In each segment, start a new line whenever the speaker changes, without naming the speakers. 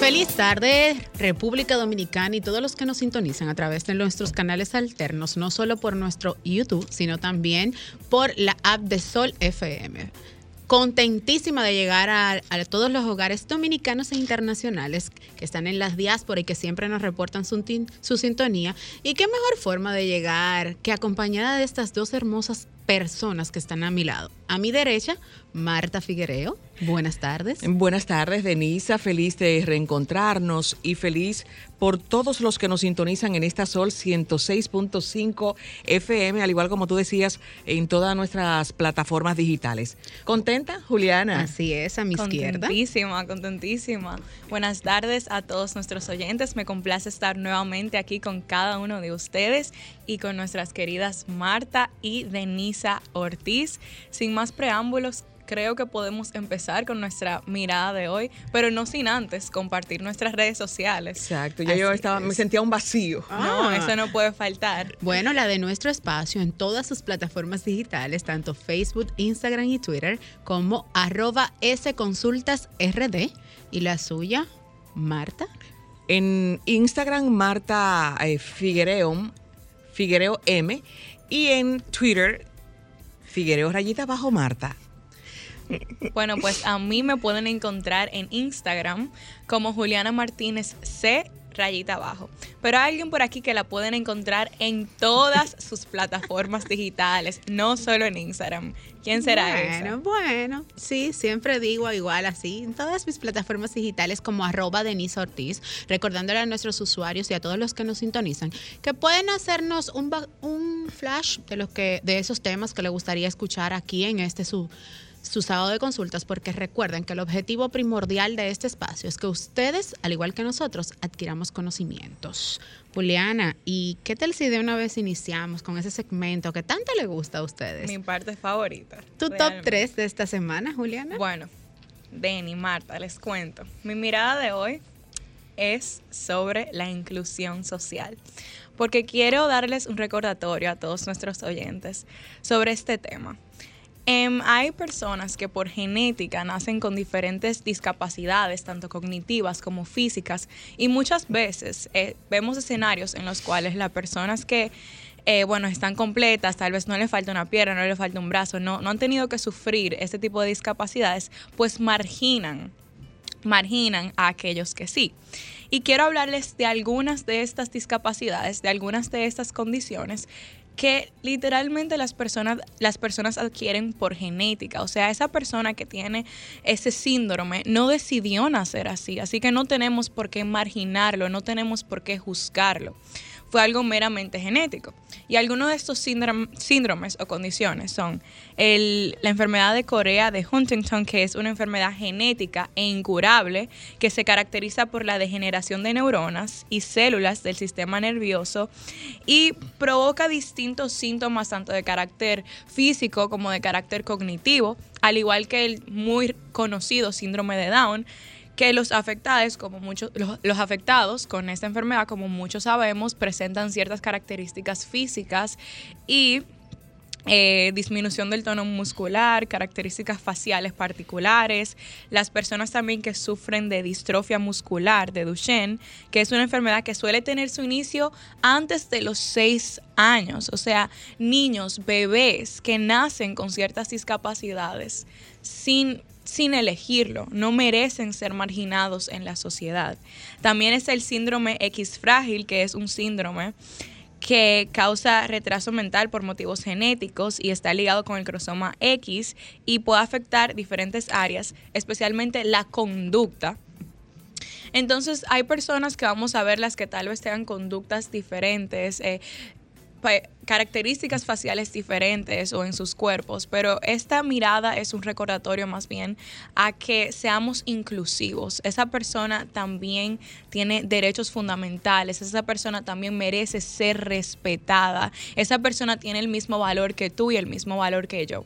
Feliz tarde, República Dominicana y todos los que nos sintonizan a través de nuestros canales alternos, no solo por nuestro YouTube, sino también por la app de Sol FM contentísima de llegar a, todos los hogares dominicanos e internacionales que están en las diásporas y que siempre nos reportan su, su, sintonía. Y qué mejor forma de llegar que acompañada de estas dos hermosas personas que están a mi lado. A mi derecha, Marta Figuereo. Buenas tardes.
Buenas tardes, Denisa. Feliz de reencontrarnos y feliz por todos los que nos sintonizan en esta Sol 106.5 FM, al igual como tú decías, en todas nuestras plataformas digitales. ¿Contenta, Juliana?
Así es, a mi izquierda.
Contentísima, contentísima. Buenas tardes a todos nuestros oyentes. Me complace estar nuevamente aquí con cada uno de ustedes y con nuestras queridas Marta y Denisa Ortiz. Sin más preámbulos, creo que podemos empezar con nuestra mirada de hoy, pero no sin antes compartir nuestras redes sociales.
Exacto, ya yo estaba, me sentía un vacío.
No, ah. eso no puede faltar.
Bueno, la de nuestro espacio en todas sus plataformas digitales, tanto Facebook, Instagram y Twitter, como arroba sconsultasrd. ¿Y la suya, Marta?
En Instagram, Marta eh, Figuereo, Figuereo M, y en Twitter, Figuereo Rayita Bajo Marta.
Bueno, pues a mí me pueden encontrar en Instagram como Juliana Martínez C rayita abajo. Pero hay alguien por aquí que la pueden encontrar en todas sus plataformas digitales, no solo en Instagram. ¿Quién será
Bueno, bueno, sí, siempre digo igual así, en todas mis plataformas digitales como arroba Denise Ortiz, recordándole a nuestros usuarios y a todos los que nos sintonizan que pueden hacernos un, un flash de, los que, de esos temas que les gustaría escuchar aquí en este su su sábado de consultas porque recuerden que el objetivo primordial de este espacio es que ustedes, al igual que nosotros, adquiramos conocimientos. Juliana, ¿y qué tal si de una vez iniciamos con ese segmento que tanto le gusta a ustedes?
Mi parte favorita.
¿Tu top 3 de esta semana, Juliana?
Bueno, Denny, Marta, les cuento. Mi mirada de hoy es sobre la inclusión social, porque quiero darles un recordatorio a todos nuestros oyentes sobre este tema. Em, hay personas que por genética nacen con diferentes discapacidades, tanto cognitivas como físicas, y muchas veces eh, vemos escenarios en los cuales las personas que eh, bueno, están completas, tal vez no le falta una pierna, no le falta un brazo, no, han tenido que sufrir este tipo de discapacidades, pues marginan, marginan a aquellos que sí. Y quiero hablarles de algunas de estas discapacidades, de algunas de estas condiciones que literalmente las personas, las personas adquieren por genética. O sea, esa persona que tiene ese síndrome no decidió nacer así, así que no tenemos por qué marginarlo, no tenemos por qué juzgarlo fue algo meramente genético. Y algunos de estos síndromes o condiciones son la enfermedad de Corea de Huntington, que es una enfermedad genética e incurable que se caracteriza por la degeneración de neuronas y células del sistema nervioso y provoca distintos síntomas tanto de carácter físico como de carácter cognitivo, al igual que el muy conocido síndrome de Down que los afectados, como muchos, los, afectados con esta enfermedad, como muchos sabemos, presentan ciertas características físicas y eh, disminución del tono muscular, características faciales particulares, las personas también que sufren de distrofia muscular, de Duchenne, que es una enfermedad que suele tener su inicio antes de los seis años, o sea, niños, bebés que nacen con ciertas discapacidades sin sin elegirlo, no merecen ser marginados en la sociedad. También es el síndrome X frágil, que es un síndrome que causa retraso mental por motivos genéticos y está ligado con el cromosoma X y puede afectar diferentes áreas, especialmente la conducta. Entonces hay personas que vamos a ver las que tal vez tengan conductas diferentes, eh, características faciales diferentes o en sus cuerpos, pero esta mirada es un recordatorio más bien a que seamos inclusivos. Esa persona también tiene derechos fundamentales, esa persona también merece ser respetada, esa persona tiene el mismo valor que tú y el mismo valor que yo.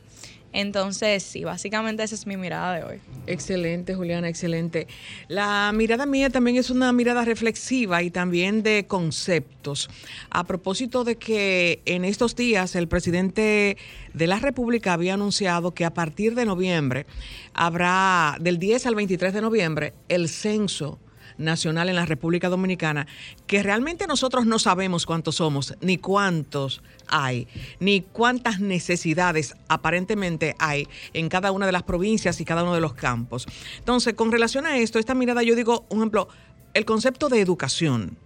Entonces, sí, básicamente esa es mi mirada de hoy.
Excelente, Juliana, excelente. La mirada mía también es una mirada reflexiva y también de conceptos. A propósito de que en estos días el presidente de la República había anunciado que a partir de noviembre habrá, del 10 al 23 de noviembre, el censo nacional en la República Dominicana, que realmente nosotros no sabemos cuántos somos, ni cuántos hay, ni cuántas necesidades aparentemente hay en cada una de las provincias y cada uno de los campos. Entonces, con relación a esto, esta mirada, yo digo, un ejemplo, el concepto de educación,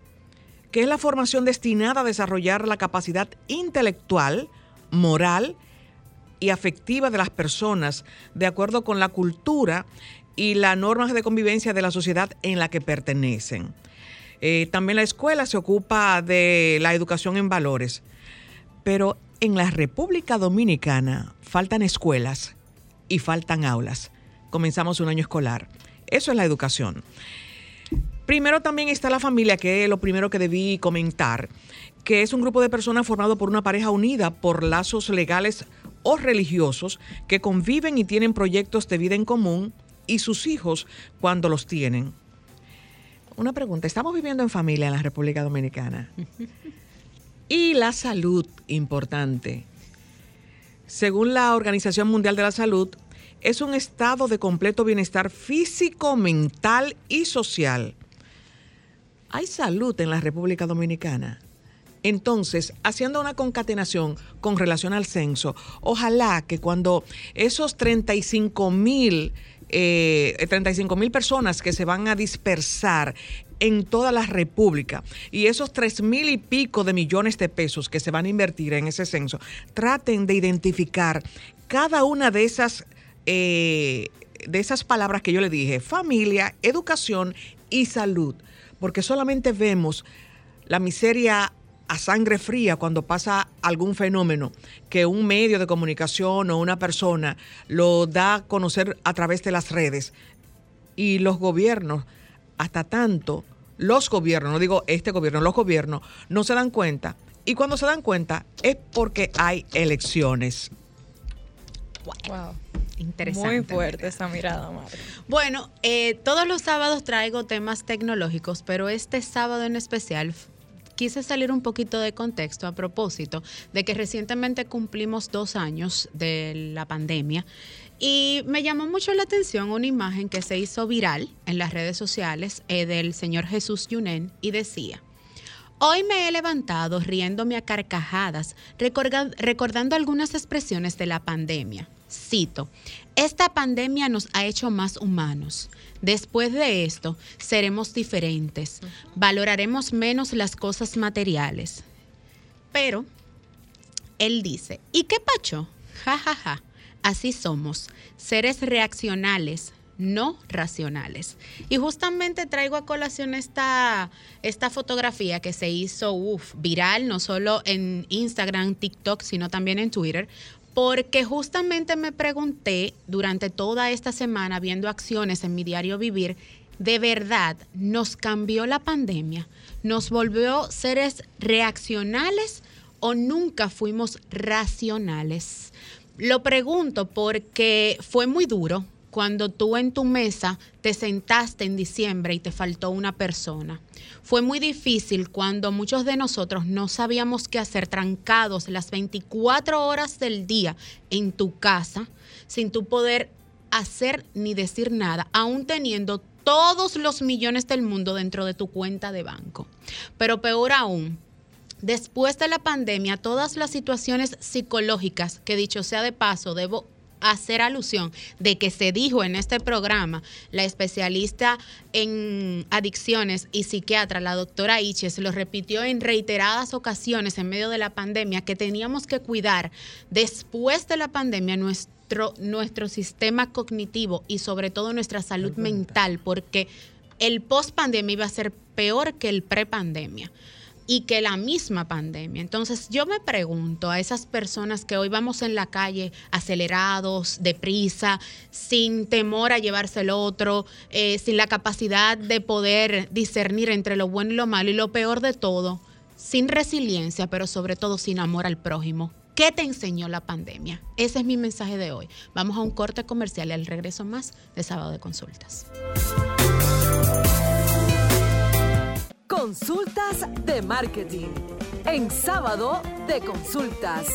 que es la formación destinada a desarrollar la capacidad intelectual, moral y afectiva de las personas de acuerdo con la cultura y las normas de convivencia de la sociedad en la que pertenecen. Eh, también la escuela se ocupa de la educación en valores, pero en la República Dominicana faltan escuelas y faltan aulas. Comenzamos un año escolar. Eso es la educación. Primero también está la familia, que es lo primero que debí comentar, que es un grupo de personas formado por una pareja unida por lazos legales o religiosos que conviven y tienen proyectos de vida en común y sus hijos cuando los tienen. Una pregunta, estamos viviendo en familia en la República Dominicana. Y la salud, importante. Según la Organización Mundial de la Salud, es un estado de completo bienestar físico, mental y social. ¿Hay salud en la República Dominicana? Entonces, haciendo una concatenación con relación al censo, ojalá que cuando esos 35 mil eh, 35 mil personas que se van a dispersar en toda la República. Y esos tres mil y pico de millones de pesos que se van a invertir en ese censo, traten de identificar cada una de esas, eh, de esas palabras que yo le dije, familia, educación y salud, porque solamente vemos la miseria a sangre fría cuando pasa algún fenómeno que un medio de comunicación o una persona lo da a conocer a través de las redes. Y los gobiernos, hasta tanto, los gobiernos, no digo este gobierno, los gobiernos no se dan cuenta. Y cuando se dan cuenta es porque hay elecciones.
Wow. Interesante. Muy fuerte esa mirada, madre.
Bueno, eh, todos los sábados traigo temas tecnológicos, pero este sábado en especial quise salir un poquito de contexto a propósito de que recientemente cumplimos dos años de la pandemia y me llamó mucho la atención una imagen que se hizo viral en las redes sociales eh, del señor Jesús Yunen y decía, Hoy me he levantado riéndome a carcajadas, recordando algunas expresiones de la pandemia. Cito, esta pandemia nos ha hecho más humanos. Después de esto, seremos diferentes, valoraremos menos las cosas materiales. Pero, él dice, ¿y qué pacho? Ja, ja, ja. Así somos, seres reaccionales, no racionales. Y justamente traigo a colación esta, esta fotografía que se hizo viral, no solo en Instagram, TikTok, sino también en Twitter, porque justamente me pregunté durante toda esta semana viendo acciones en mi diario vivir, ¿de verdad nos cambió la pandemia? ¿Nos volvió seres reaccionales o nunca fuimos racionales? Lo pregunto porque fue muy duro cuando tú en tu mesa te sentaste en diciembre y te faltó una persona. Fue muy difícil cuando muchos de nosotros no sabíamos qué hacer trancados las 24 horas del día en tu casa sin tu poder hacer ni decir nada, aún teniendo todos los millones del mundo dentro de tu cuenta de banco. Pero peor aún, después de la pandemia, todas las situaciones psicológicas, que dicho sea de paso, debo hacer alusión de que se dijo en este programa, la especialista en adicciones y psiquiatra, la doctora Iches, lo repitió en reiteradas ocasiones en medio de la pandemia, que teníamos que cuidar después de la pandemia nuestro, nuestro sistema cognitivo y sobre todo nuestra salud mental, porque el post pandemia iba a ser peor que el pre pandemia. Y que la misma pandemia. Entonces yo me pregunto a esas personas que hoy vamos en la calle acelerados, deprisa, sin temor a llevarse el otro, eh, sin la capacidad de poder discernir entre lo bueno y lo malo y lo peor de todo, sin resiliencia, pero sobre todo sin amor al prójimo. ¿Qué te enseñó la pandemia? Ese es mi mensaje de hoy. Vamos a un corte comercial y al regreso más de sábado de consultas.
Consultas de marketing. En sábado de consultas.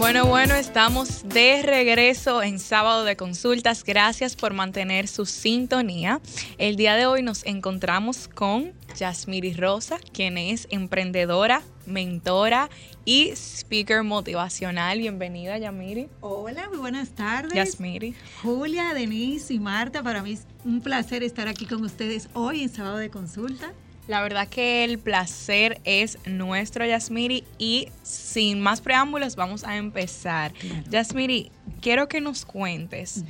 Bueno, bueno, estamos de regreso en sábado de consultas. Gracias por mantener su sintonía. El día de hoy nos encontramos con Yasmiri Rosa, quien es emprendedora, mentora y speaker motivacional. Bienvenida, Yamiri.
Hola, muy buenas tardes.
Yasmiri.
Julia, Denise y Marta, para mí es un placer estar aquí con ustedes hoy en sábado de consulta.
La verdad que el placer es nuestro, Yasmiri, y sin más preámbulos vamos a empezar. Yasmiri, quiero que nos cuentes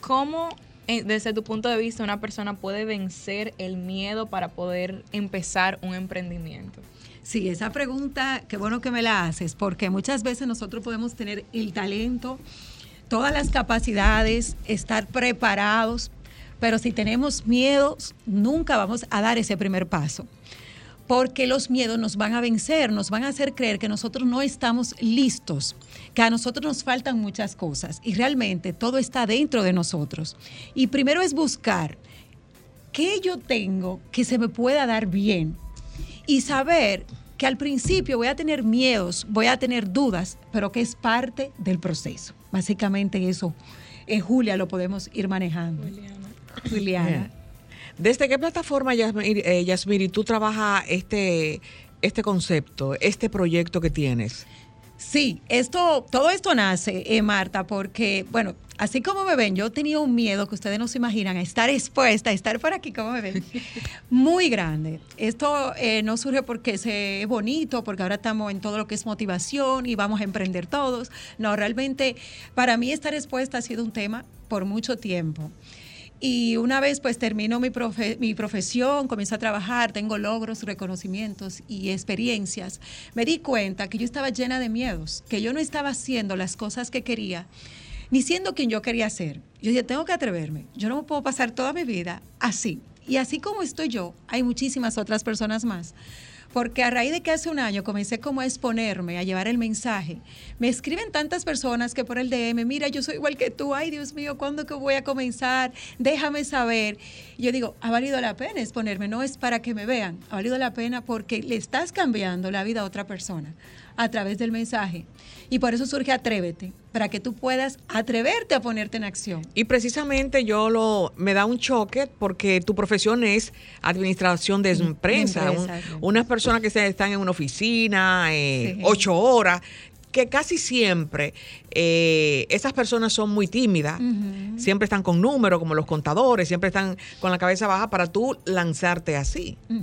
cómo, eh, desde tu punto de vista, una persona puede vencer el miedo para poder empezar un emprendimiento.
Sí, esa pregunta, qué bueno que me la haces, porque muchas veces nosotros podemos tener el talento, todas las capacidades, estar preparados, pero si tenemos miedos, nunca vamos a dar ese primer paso. Porque los miedos nos van a vencer, nos van a hacer creer que nosotros no estamos listos, que a nosotros nos faltan muchas cosas y realmente todo está dentro de nosotros. Y primero es buscar qué yo tengo que se me pueda dar bien y saber que al principio voy a tener miedos, voy a tener dudas, pero que es parte del proceso. Básicamente eso, en Julia lo podemos ir manejando. Juliana.
¿Desde qué plataforma, Yasmiri, eh, Yasmiri, tú trabajas este, este concepto, este proyecto que tienes?
Sí, esto, todo esto nace, eh, Marta, porque, bueno, así como me ven, yo tenía un miedo que ustedes no se imaginan, a estar expuesta, a estar por aquí como me ven, muy grande. Esto eh, no surge porque es bonito, porque ahora estamos en todo lo que es motivación y vamos a emprender todos. No, realmente para mí estar expuesta ha sido un tema por mucho tiempo. Y una vez pues termino mi, mi profesión, comienzo a trabajar, tengo logros, reconocimientos y experiencias, me di cuenta que yo estaba llena de miedos, que yo no estaba haciendo las cosas que quería, ni siendo quien yo quería ser. Yo dije, tengo que atreverme, yo no puedo pasar toda mi vida así. Y así como estoy yo, hay muchísimas otras personas más porque a raíz de que hace un año comencé como a exponerme, a llevar el mensaje, me escriben tantas personas que por el DM, mira, yo soy igual que tú, ay Dios mío, ¿cuándo que voy a comenzar? Déjame saber. Yo digo, ha valido la pena exponerme, no es para que me vean, ha valido la pena porque le estás cambiando la vida a otra persona a través del mensaje. Y por eso surge Atrévete, para que tú puedas atreverte a ponerte en acción.
Y precisamente yo lo me da un choque porque tu profesión es administración de empresa, unas personas que están en una oficina eh, ocho horas, que casi siempre eh, esas personas son muy tímidas, siempre están con números como los contadores, siempre están con la cabeza baja para tú lanzarte así. Mm.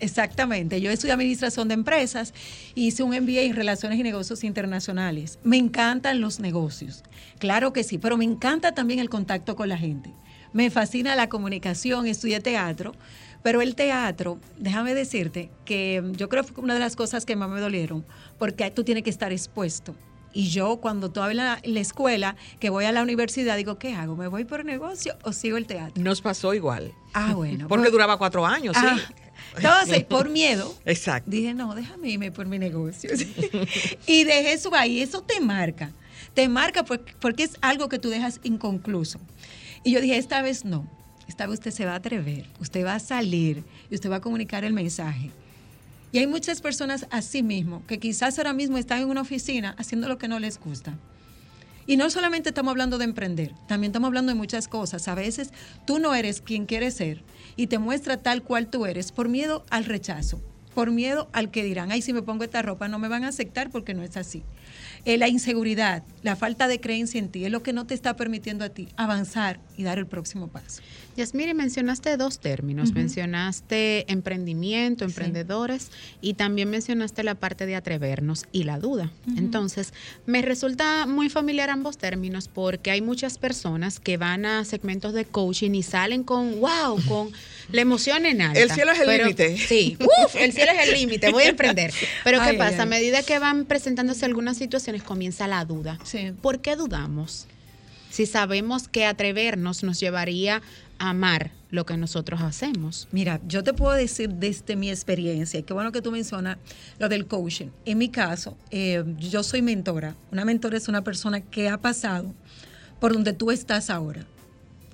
Exactamente. Yo estudié administración de empresas y hice un MBA en relaciones y negocios internacionales. Me encantan los negocios. Claro que sí, pero me encanta también el contacto con la gente. Me fascina la comunicación, estudié teatro, pero el teatro, déjame decirte que yo creo que fue una de las cosas que más me dolieron, porque tú tienes que estar expuesto. Y yo cuando todavía en la, escuela, que voy a la universidad, digo, ¿qué hago? ¿Me voy por negocio o sigo el teatro?
Nos pasó igual.
Ah, bueno.
Porque pues duraba cuatro años, sí. Ah,
entonces, por miedo,
Exacto.
dije, no, déjame irme por mi negocio. y dejé eso ahí, eso te marca. Te marca porque, es algo que tú dejas inconcluso. Y yo dije, esta vez no. Esta vez usted se va a atrever, usted va a salir y usted va a comunicar el mensaje. Y hay muchas personas así mismo que quizás ahora mismo están en una oficina haciendo lo que no les gusta. Y no solamente estamos hablando de emprender, también estamos hablando de muchas cosas. A veces tú no eres quien quieres ser y te muestra tal cual tú eres por miedo al rechazo, por miedo al que dirán, ay, si me pongo esta ropa no me van a aceptar porque no es así. Eh, la inseguridad, la falta de creencia en ti es lo que no te está permitiendo a ti avanzar y dar el próximo paso.
Yasmiri, mencionaste dos términos, mencionaste emprendimiento, emprendedores y también mencionaste la parte de atrevernos y la duda. Entonces, me resulta muy familiar ambos términos porque hay muchas personas que van a segmentos de coaching y salen con, wow, con la emoción en alta.
El cielo es el límite.
Sí, uf, el cielo es el límite, voy a emprender. Pero ¿qué pasa?
ay,
A medida que van presentándose algunas situaciones, comienza la duda.
Sí.
¿Por qué dudamos? Si sabemos que atrevernos nos llevaría amar lo que nosotros hacemos.
Mira, yo te puedo decir desde mi experiencia, qué bueno que tú mencionas lo del coaching. En mi caso, eh, yo soy mentora. Una mentora es una persona que ha pasado por donde tú estás ahora.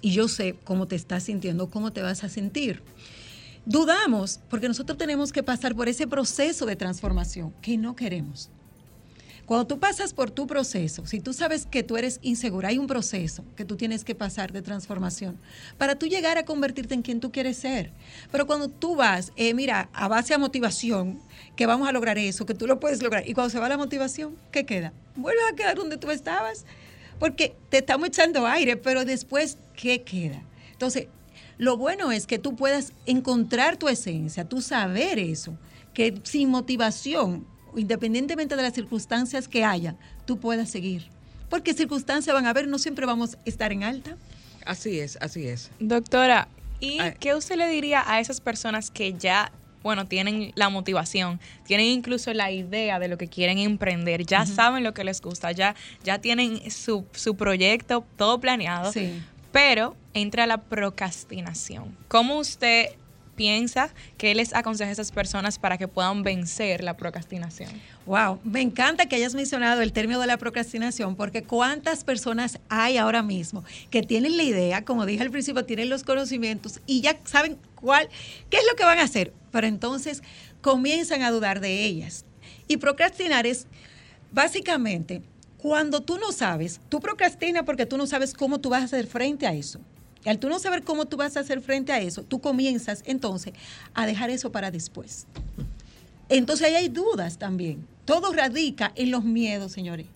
Y yo sé cómo te estás sintiendo, cómo te vas a sentir. Dudamos porque nosotros tenemos que pasar por ese proceso de transformación que no queremos. Cuando tú pasas por tu proceso, si tú sabes que tú eres insegura, hay un proceso que tú tienes que pasar de transformación para tú llegar a convertirte en quien tú quieres ser. Pero cuando tú vas, eh, mira, a base a motivación, que vamos a lograr eso, que tú lo puedes lograr, y cuando se va la motivación, ¿qué queda? Vuelves a quedar donde tú estabas, porque te estamos echando aire, pero después, ¿qué queda? Entonces, lo bueno es que tú puedas encontrar tu esencia, tú saber eso, que sin motivación, independientemente de las circunstancias que haya, tú puedas seguir. Porque circunstancias van a haber, no siempre vamos a estar en alta.
Así es, así es.
Doctora, ¿y
Ay.
qué usted le diría a esas personas que ya, bueno, tienen la motivación, tienen incluso la idea de lo que quieren emprender, ya saben lo que les gusta, ya, ya tienen su, su proyecto todo planeado,
Sí.
pero entra la procrastinación? ¿Cómo usted piensa que les aconseja a esas personas para que puedan vencer la procrastinación?
Wow, me encanta que hayas mencionado el término de la procrastinación, porque cuántas personas hay ahora mismo que tienen la idea, como dije al principio, tienen los conocimientos y ya saben cuál, qué es lo que van a hacer, pero entonces comienzan a dudar de ellas. Y procrastinar es básicamente cuando tú no sabes, tú procrastinas porque tú no sabes cómo tú vas a hacer frente a eso. Al tú no saber cómo tú vas a hacer frente a eso, tú comienzas entonces a dejar eso para después. Entonces ahí hay dudas también. Todo radica en los miedos, señores.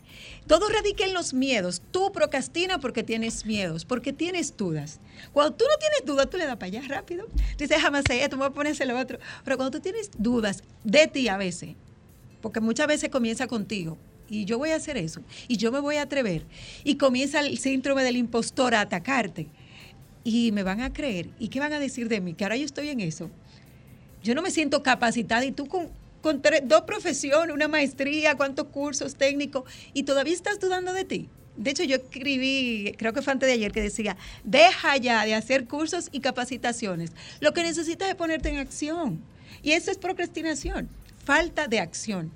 Todo radica en los miedos. Tú procrastinas porque tienes miedos, porque tienes dudas. Cuando tú no tienes dudas, tú le das para allá rápido. Tú dices, déjame hacer esto, me voy a ponerse lo otro. Pero cuando tú tienes dudas de ti a veces, porque muchas veces comienza contigo, y yo voy a hacer eso, y yo me voy a atrever, y comienza el síndrome del impostor a atacarte, y me van a creer, ¿y qué van a decir de mí? Que ahora yo estoy en eso yo no me siento capacitada y tú con, con tres- dos profesiones, una maestría, cuántos cursos técnicos y todavía estás dudando de ti. De hecho, yo escribí, creo que fue antes de ayer, que decía, deja ya de hacer cursos y capacitaciones. Lo que necesitas es ponerte en acción. Y eso es procrastinación, falta de acción.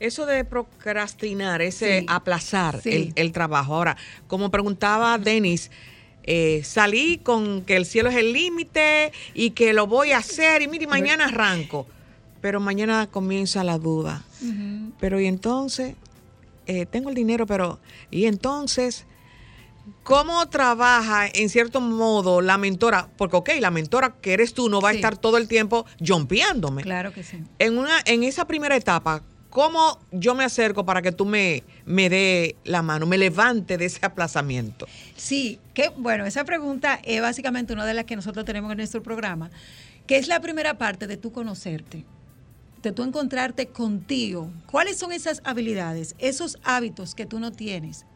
Eso de procrastinar, ese
Sí.
aplazar
Sí.
el, el trabajo. Ahora, como preguntaba Denis, eh, salí con que el cielo es el límite y que lo voy a hacer y mire, mañana arranco. Pero mañana comienza la duda. Pero y entonces, Eh, tengo el dinero, pero y entonces, ¿cómo trabaja en cierto modo la mentora? Porque, ok, la mentora que eres tú no va a estar todo el tiempo jompeándome.
Claro que sí.
En, una, en esa primera etapa, ¿cómo yo me acerco para que tú me, me dé la mano, me levante de ese aplazamiento?
Sí, que bueno, esa pregunta es básicamente una de las que nosotros tenemos en nuestro programa, que es la primera parte de tú conocerte, de tú encontrarte contigo. ¿Cuáles son esas habilidades, esos hábitos que tú no tienes?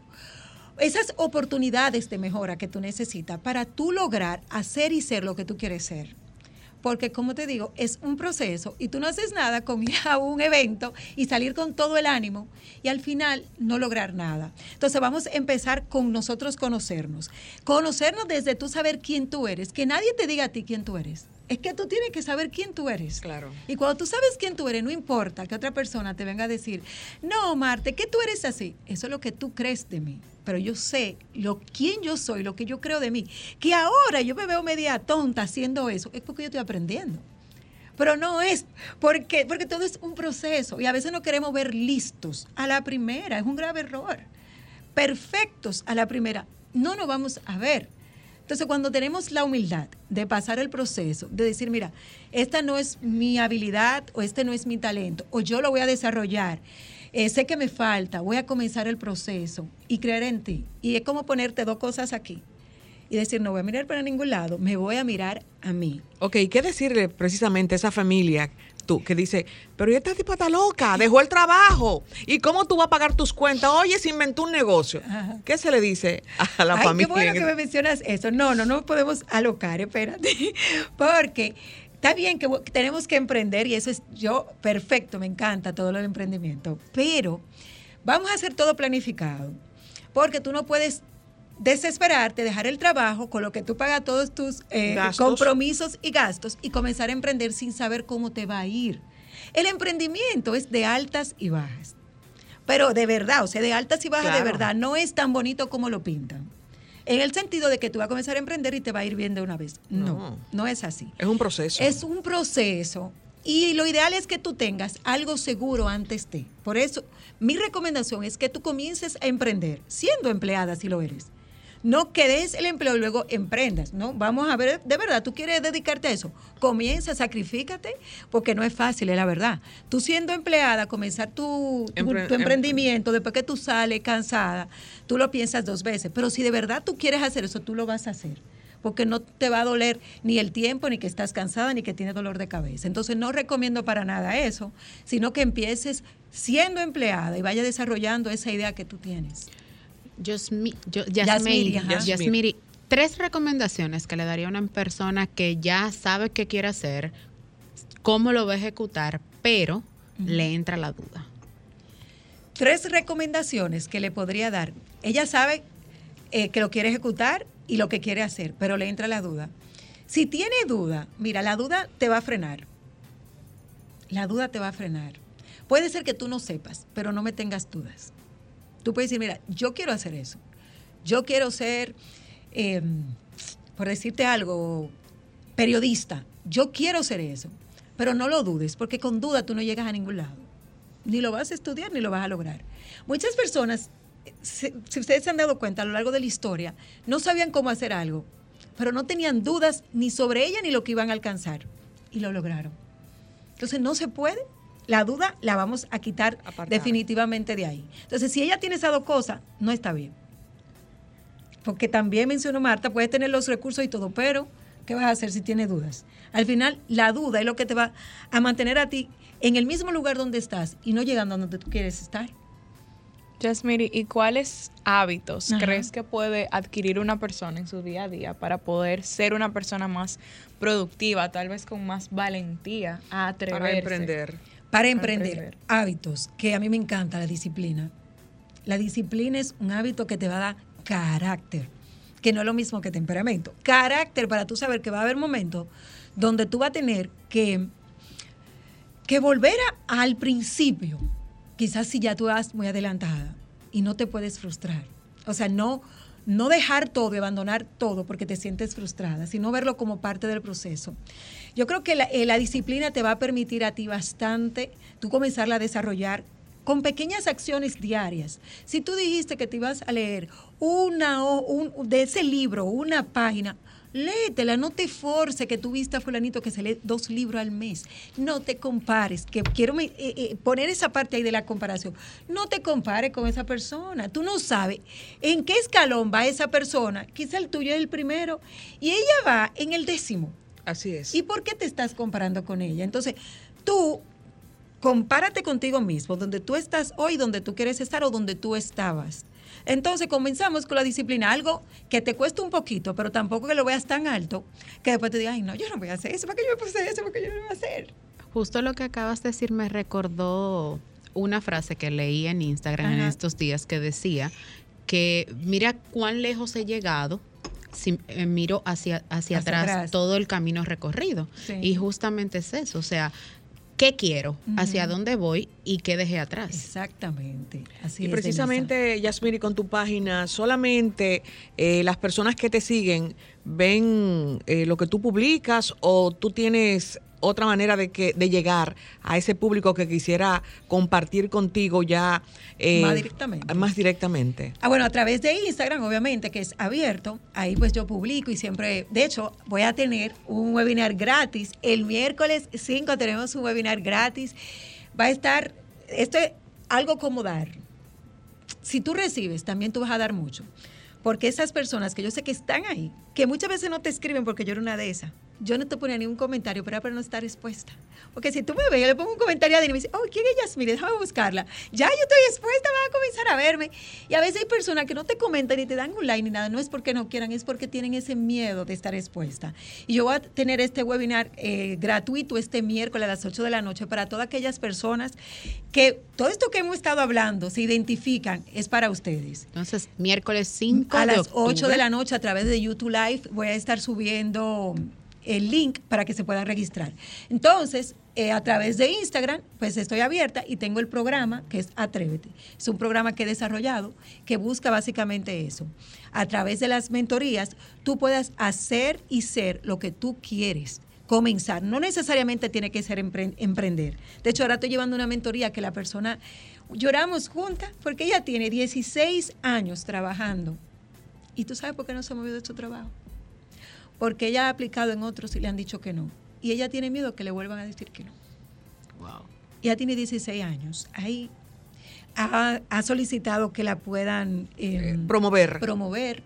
Esas oportunidades de mejora que tú necesitas para tú lograr hacer y ser lo que tú quieres ser. Porque como te digo, es un proceso y tú no haces nada con ir a un evento y salir con todo el ánimo y al final no lograr nada. Entonces vamos a empezar con nosotros conocernos. Conocernos desde tú saber quién tú eres, que nadie te diga a ti quién tú eres. Es que tú tienes que saber quién tú eres.
Claro.
Y cuando tú sabes quién tú eres, no importa que otra persona te venga a decir, no, Marte, que tú eres así. Eso es lo que tú crees de mí. Pero yo sé lo quién yo soy, lo que yo creo de mí. Que ahora yo me veo media tonta haciendo eso. Es porque yo estoy aprendiendo. Pero no es porque, porque todo es un proceso. Y a veces no queremos ver listos a la primera. Es un grave error. Perfectos a la primera. No nos vamos a ver. Entonces, cuando tenemos la humildad de pasar el proceso, de decir, mira, esta no es mi habilidad o este no es mi talento, o yo lo voy a desarrollar, eh, sé que me falta, voy a comenzar el proceso y creer en ti. Y es como ponerte dos cosas aquí y decir, no voy a mirar para ningún lado, me voy a mirar a mí.
Ok, ¿qué decirle precisamente a esa familia tú que dice, pero esta tipa está loca, dejó el trabajo? ¿Y cómo tú vas a pagar tus cuentas? Oye, se inventó un negocio.
Ajá.
¿Qué se le dice a la
Ay,
familia?
qué bueno que me mencionas eso. No, no, no podemos alocar, espérate. Porque está bien que tenemos que emprender y eso es yo perfecto, me encanta todo lo del emprendimiento, pero vamos a hacer todo planificado, porque tú no puedes desesperarte, dejar el trabajo con lo que tú pagas todos tus eh, compromisos y gastos y comenzar a emprender sin saber cómo te va a ir. El emprendimiento es de altas y bajas, pero de verdad, o sea, de altas y bajas de verdad, no es tan bonito como lo pintan. En el sentido de que tú vas a comenzar a emprender y te va a ir bien de una vez. No, no, es así.
Es un proceso.
Es un proceso. Y lo ideal es que tú tengas algo seguro antes de. Por eso, mi recomendación es que tú comiences a emprender, siendo empleada si lo eres no quedes el empleo y luego emprendas, ¿no? Vamos a ver, de verdad, tú quieres dedicarte a eso. Comienza, sacrifícate, porque no es fácil, es la verdad. Tú siendo empleada, comenzar tu, tu, em- emprendimiento, después que tú sales cansada, tú lo piensas dos veces. Pero si de verdad tú quieres hacer eso, tú lo vas a hacer porque no te va a doler ni el tiempo, ni que estás cansada, ni que tienes dolor de cabeza. Entonces no recomiendo para nada eso, sino que empieces siendo empleada y vaya desarrollando esa idea que tú tienes.
Yasmiri, tres recomendaciones que le daría a una persona que ya sabe qué quiere hacer, cómo lo va a ejecutar, pero le entra la duda.
Tres recomendaciones que le podría dar. Ella sabe eh, que lo quiere ejecutar y lo que quiere hacer, pero le entra la duda. Si tiene duda, mira, la duda te va a frenar. La duda te va a frenar. Puede ser que tú no sepas, pero no me tengas dudas. Tú puedes decir, mira, yo quiero hacer eso. Yo quiero ser, em, por decirte algo, periodista. Yo quiero ser eso. Pero no lo dudes, porque con duda tú no llegas a ningún lado. Ni lo vas a estudiar ni lo vas a lograr. Muchas personas, si, ustedes se han dado cuenta a lo largo de la historia, no sabían cómo hacer algo, pero no tenían dudas ni sobre ella ni lo que iban a alcanzar. Y lo lograron. Entonces no se puede la duda la vamos a quitar definitivamente de ahí. Entonces, si ella tiene esas dos cosas, no está bien. Porque también mencionó Marta, puede tener los recursos y todo, pero ¿qué vas a hacer si tiene dudas? Al final, la duda es lo que te va a mantener a ti en el mismo lugar donde estás y no llegando a donde tú quieres estar.
Jasmine, ¿y cuáles hábitos crees que puede adquirir una persona en su día a día para poder ser una persona más productiva, tal vez con más valentía a atreverse?
Para emprender
para emprender, hábitos, que a mí me encanta la disciplina. La disciplina es un hábito que te va a dar carácter, que no es lo mismo que temperamento. Carácter para tú saber que va a haber momentos donde tú vas a tener que, que volver al principio, quizás si ya tú vas muy adelantada y no te puedes frustrar. O sea, no, no dejar todo y abandonar todo porque te sientes frustrada, sino verlo como parte del proceso. Yo creo que eh, la, disciplina te va a permitir a ti bastante tú comenzarla a desarrollar con pequeñas acciones diarias. Si tú dijiste que te ibas a leer una o un, de ese libro, una página, léetela, no te force que tú viste a fulanito que se lee dos libros al mes. No te compares, que quiero eh, eh, poner esa parte ahí de la comparación. No te compares con esa persona. Tú no sabes en qué escalón va esa persona. Quizá el tuyo es el primero y ella va en el décimo.
Así es.
¿Y por qué te estás comparando con ella? Entonces, tú compárate contigo mismo, donde tú estás hoy, donde tú quieres estar o donde tú estabas. Entonces comenzamos con la disciplina, algo que te cuesta un poquito, pero tampoco que lo veas tan alto, que después te digas, ay, no, yo no voy a hacer eso, ¿para qué yo me puse eso? ¿Para qué yo no lo voy a hacer?
Justo lo que acabas de decir me recordó una frase que leí en Instagram en estos días que decía que mira cuán lejos he llegado si eh, miro hacia, hacia, atrás, todo el camino recorrido. Y justamente es eso, o sea, qué quiero, hacia dónde voy y qué dejé atrás.
Exactamente.
Así y precisamente, Yasmiri, con tu página, solamente eh, las personas que te siguen ven eh, lo que tú publicas o tú tienes otra manera de que de llegar a ese público que quisiera compartir contigo ya
eh, más directamente.
Más directamente.
Ah, bueno, a través de Instagram, obviamente, que es abierto. Ahí pues yo publico y siempre, de hecho, voy a tener un webinar gratis. El miércoles 5 tenemos un webinar gratis. Va a estar, esto es algo como dar. Si tú recibes, también tú vas a dar mucho. Porque esas personas que yo sé que están ahí, que muchas veces no te escriben porque yo era una de esas yo no te ponía ningún comentario, pero era para no estar expuesta. Porque si tú me ves, yo le pongo un comentario a Dani y me dice, oh, ¿quién es Yasmine? Déjame buscarla. Ya yo estoy expuesta, van a comenzar a verme. Y a veces hay personas que no te comentan ni te dan un like ni nada. No es porque no quieran, es porque tienen ese miedo de estar expuesta. Y yo voy a tener este webinar eh, gratuito este miércoles a las 8 de la noche para todas aquellas personas que todo esto que hemos estado hablando se identifican, es para ustedes.
Entonces, miércoles 5
a
de
las 8 de
octubre.
la noche a través de YouTube Live voy a estar subiendo el link para que se puedan registrar. Entonces, eh, a través de Instagram, pues estoy abierta y tengo el programa que es Atrévete. Es un programa que he desarrollado que busca básicamente eso. A través de las mentorías, tú puedas hacer y ser lo que tú quieres comenzar. No necesariamente tiene que ser empre- emprender. De hecho, ahora estoy llevando una mentoría que la persona lloramos juntas porque ella tiene 16 años trabajando. ¿Y tú sabes por qué no se ha movido de su trabajo? Porque ella ha aplicado en otros y le han dicho que no. Y ella tiene miedo que le vuelvan a decir que no. Ella tiene 16 años. Ahí ha, ha solicitado que la puedan eh,
promover.
promover,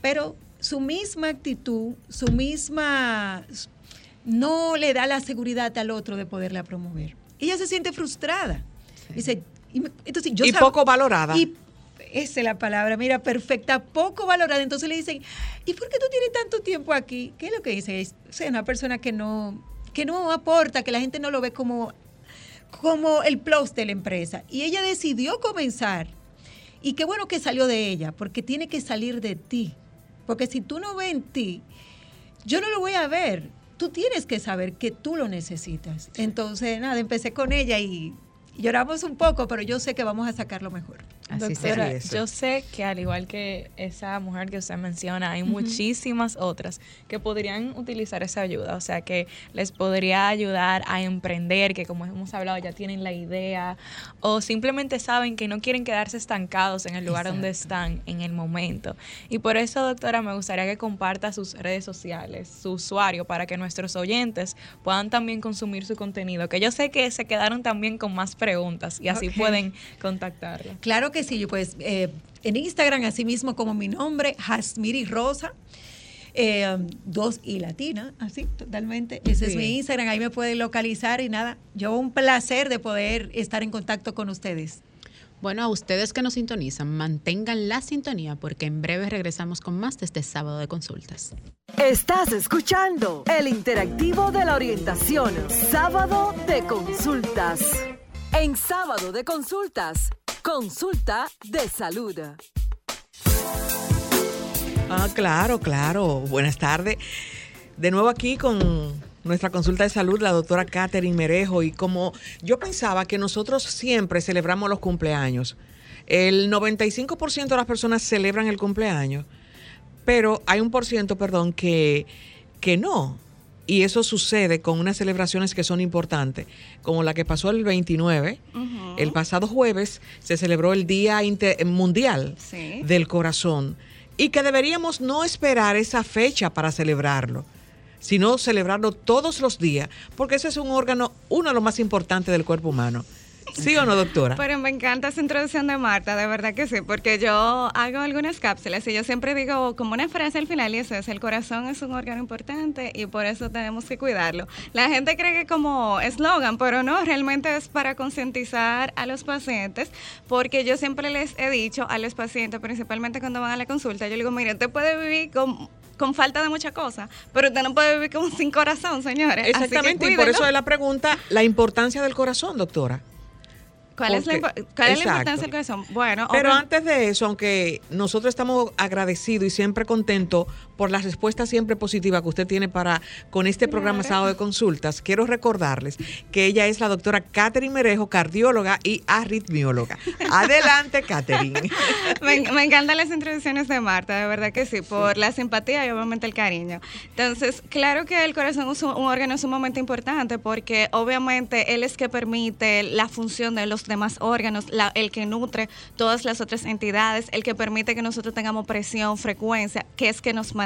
pero su misma actitud, su misma no le da la seguridad al otro de poderla promover. Ella se siente frustrada. Dice, entonces yo
y poco valorada.
y esa es la palabra, mira, perfecta, poco valorada. Entonces le dicen, ¿y por qué tú tienes tanto tiempo aquí? ¿Qué es lo que dice? Es o sea, una persona que no, que no aporta, que la gente no lo ve como, como el plus de la empresa. Y ella decidió comenzar. Y qué bueno que salió de ella, porque tiene que salir de ti. Porque si tú no ves en ti, yo no lo voy a ver. Tú tienes que saber que tú lo necesitas. Entonces, nada, empecé con ella y lloramos un poco, pero yo sé que vamos a sacarlo mejor.
Así
Doctora, yo sé que al igual que esa mujer que usted menciona, hay muchísimas otras que podrían utilizar esa ayuda, o sea, que les podría ayudar a emprender, que como hemos hablado ya tienen la idea, o simplemente saben que no quieren quedarse estancados en el lugar donde están en el momento. Y por eso, doctora, me gustaría que comparta sus redes sociales, su usuario, para que nuestros oyentes puedan también consumir su contenido, que yo sé que se quedaron también con más preguntas y así pueden contactarla.
Claro que sí, yo pues eh, en Instagram, así mismo como mi nombre, Jasmiri Rosa. eh, dos y latina, así totalmente. Ese es mi Instagram, ahí me pueden localizar y nada, yo un placer de poder estar en contacto con ustedes.
Bueno, a ustedes que nos sintonizan, mantengan la sintonía porque en breve regresamos con más de este sábado de consultas.
Estás escuchando el interactivo de la orientación, sábado de consultas. En sábado de consultas, consulta de salud.
Ah, claro, claro. Buenas tardes. De nuevo aquí con nuestra consulta de salud, la doctora Catherine Merejo. Y como yo pensaba que nosotros siempre celebramos los cumpleaños, el 95% de las personas celebran el cumpleaños, pero hay un por ciento, perdón, que, que no. Y eso sucede con unas celebraciones que son importantes, como la que pasó el 29. El pasado jueves se celebró el Día Inter- Mundial
Sí.
del Corazón y que deberíamos no esperar esa fecha para celebrarlo, sino celebrarlo todos los días, porque ese es un órgano, uno de los más importantes del cuerpo humano. ¿Sí o no, doctora?
Pero me encanta esa introducción de Marta, de verdad que sí, porque yo hago algunas cápsulas y yo siempre digo como una frase al final y eso es, el corazón es un órgano importante y por eso tenemos que cuidarlo. La gente cree que como eslogan, pero no, realmente es para concientizar a los pacientes, porque yo siempre les he dicho a los pacientes, principalmente cuando van a la consulta, yo les digo, mire, usted puede vivir con con falta de muchas cosas, pero usted no puede vivir como sin corazón, señores. Así que
Exactamente, y por eso es la pregunta, la importancia del corazón, doctora.
¿Cuál, es la, cuál es la importancia del corazón? Bueno,
Pero
obvio-
antes de eso, aunque nosotros estamos agradecidos y siempre contentos por las respuestas siempre positivas que usted tiene para con este programa Sábado de Consultas, quiero recordarles que ella es la doctora Catherine Merejo, cardióloga y arritmióloga. Adelante, Catherine.
me, me encantan las introducciones de Marta, de verdad que sí, por la simpatía y obviamente el cariño. Entonces, claro que el corazón es un, un órgano sumamente importante porque obviamente él es que permite la función de los los demás órganos, la- el que nutre todas las otras entidades, el que permite que nosotros tengamos presión, frecuencia, que es que nos mantiene.